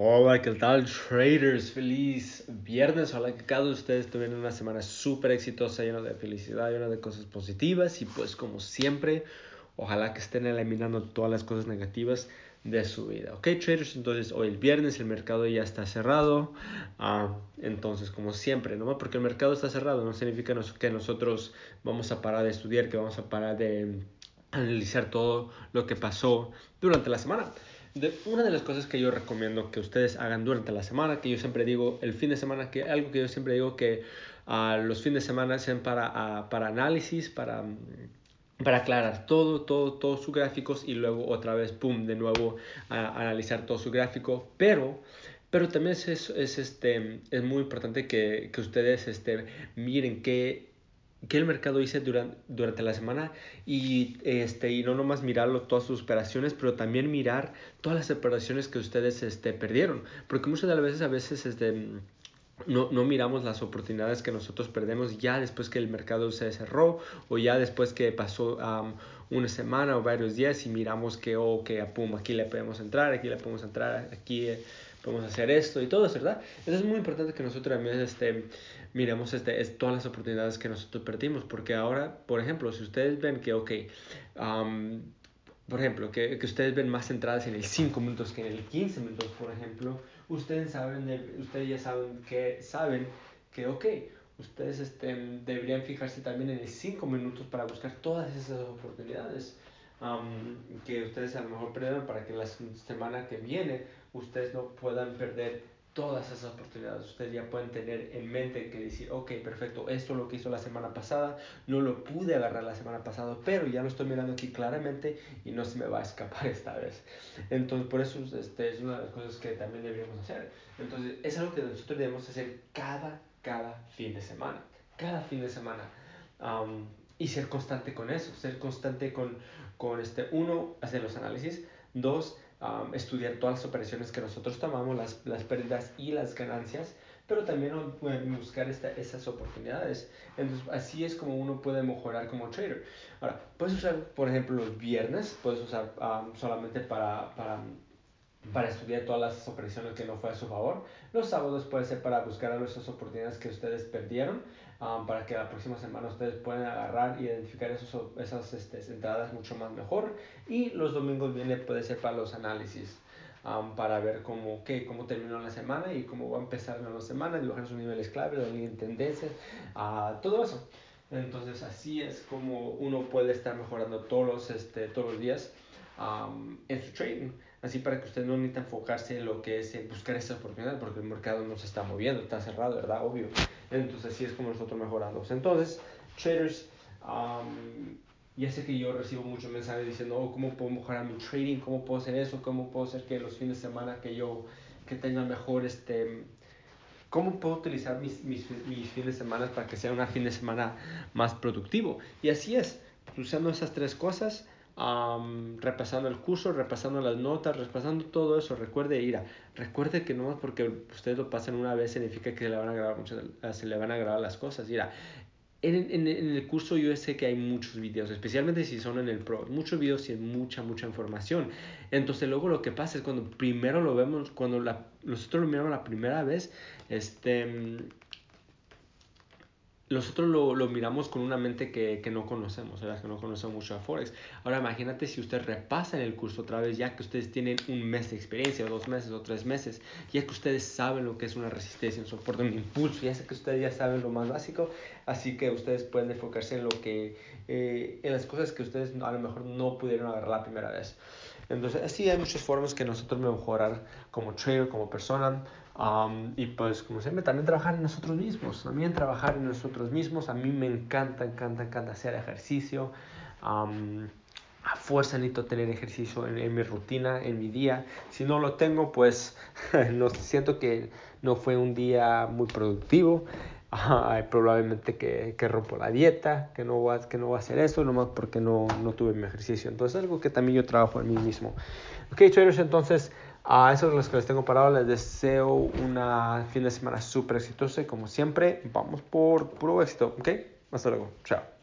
Hola, ¿qué tal traders? Feliz viernes. Ojalá que cada uno de ustedes tuvieran una semana súper exitosa, llena de felicidad, llena de cosas positivas y pues como siempre, ojalá que estén eliminando todas las cosas negativas de su vida. Ok, traders, entonces hoy el viernes el mercado ya está cerrado. Ah, entonces, como siempre, ¿no? Porque el mercado está cerrado no significa que nosotros vamos a parar de estudiar, que vamos a parar de analizar todo lo que pasó durante la semana una de las cosas que yo recomiendo que ustedes hagan durante la semana, que yo siempre digo el fin de semana, que algo que yo siempre digo que uh, los fines de semana sean para, uh, para análisis, para, para aclarar todo, todo, todos sus gráficos y luego otra vez, pum, de nuevo a analizar todo su gráfico, pero... Pero también es, es, es, este, es muy importante que, que ustedes este, miren qué, que el mercado hice durante, durante la semana y, este, y no nomás mirarlo todas sus operaciones, pero también mirar todas las operaciones que ustedes este, perdieron. Porque muchas de las veces, a veces este, no, no, miramos las oportunidades que nosotros perdemos ya después que el mercado se cerró o ya después que pasó una semana o varios días y miramos que, oh, que pum, aquí le podemos entrar, aquí le podemos entrar, aquí eh, podemos hacer esto y todo eso, ¿verdad? Entonces es muy importante que nosotros también este, miremos este, es todas las oportunidades que nosotros perdimos, porque ahora, por ejemplo, si ustedes ven que, ok, por ejemplo, que, que, ustedes ven más entradas en el 5 minutos que en el 15 minutos, por ejemplo, ustedes, saben, ustedes ya saben que, saben que, ok, ustedes este, deberían fijarse también en el 5 minutos para buscar todas esas oportunidades que ustedes a lo mejor perdieron para que la semana que viene ustedes no puedan perder todas esas oportunidades. Ustedes ya pueden tener en mente que decir, ok, perfecto, esto es lo que hizo la semana pasada, no lo pude agarrar la semana pasada, pero ya lo estoy mirando aquí claramente y no se me va a escapar esta vez. Entonces, por eso este, es una de las cosas que también deberíamos hacer. Entonces, es algo que nosotros debemos hacer cada, cada fin de semana. Cada fin de semana. y ser constante con eso, ser constante con, con este, uno, hacer los análisis, dos, estudiar todas las operaciones que nosotros tomamos, las, las pérdidas y las ganancias, pero también buscar esta, esas oportunidades. Entonces, así es como uno puede mejorar como trader. Ahora, puedes usar, por ejemplo, los viernes, puedes usar solamente para, para para estudiar todas las operaciones que no fue a su favor. Los sábados puede ser para buscar esas oportunidades que ustedes perdieron, para que la próxima semana ustedes puedan agarrar y identificar esos, esas este, entradas mucho más mejor. Y los domingos viene puede ser para los análisis. para ver cómo, qué, cómo terminó la semana y cómo va a empezar la semana, dibujar sus niveles clave, los tendencias, uh, todo eso. Entonces así es como uno puede estar mejorando todos este, todos los días en su trading. Así para que usted no necesite enfocarse en lo que es buscar esa oportunidad, porque el mercado no se está moviendo, está cerrado, ¿verdad? Obvio. Entonces así es como nosotros mejoramos. Entonces, traders, ya sé que yo recibo muchos mensajes diciendo, oh, ¿cómo puedo mejorar mi trading? ¿Cómo puedo hacer eso? ¿Cómo puedo hacer que los fines de semana que yo que tenga mejor este... ¿Cómo puedo utilizar mis, mis, mis fines de semana para que sea un fin de semana más productivo? Y así es, usando esas tres cosas, repasando el curso, repasando las notas, repasando todo eso. Recuerde, ir recuerde que no es porque ustedes lo pasen una vez significa que se le van a grabar, muchas, se le van a grabar las cosas. Mira, en, en, en, el curso yo sé que hay muchos videos, especialmente si son en el Pro, muchos videos y mucha, mucha información. Entonces luego lo que pasa es cuando primero lo vemos, cuando la, nosotros lo miramos la primera vez, este nosotros lo, lo, miramos con una mente que, que no conocemos, ¿verdad? que no conocemos mucho a Forex. Ahora imagínate si usted repasa en el curso otra vez, ya que ustedes tienen un mes de experiencia, o dos meses, o tres meses, ya que ustedes saben lo que es una resistencia, un soporte, un impulso, ya que ustedes ya saben lo más básico, así que ustedes pueden enfocarse en lo que, eh, en las cosas que ustedes a lo mejor no pudieron agarrar la primera vez. Entonces, así hay muchas formas que nosotros mejorar como trader, como persona. Y pues, como siempre, también trabajar en nosotros mismos. También trabajar en nosotros mismos. A mí me encanta, encanta, encanta hacer ejercicio. a fuerza necesito tener ejercicio en, en, mi rutina, en mi día. Si no lo tengo, pues no, siento que no fue un día muy productivo probablemente que, que, rompo la dieta, que no, voy a, que no voy a hacer eso, nomás porque no, no tuve mi ejercicio. Entonces, algo que también yo trabajo en mí mismo. Ok, traders, entonces, a esos los que les tengo parado, les deseo una fin de semana súper exitosa y como siempre, vamos por puro éxito. Ok, hasta luego, chao.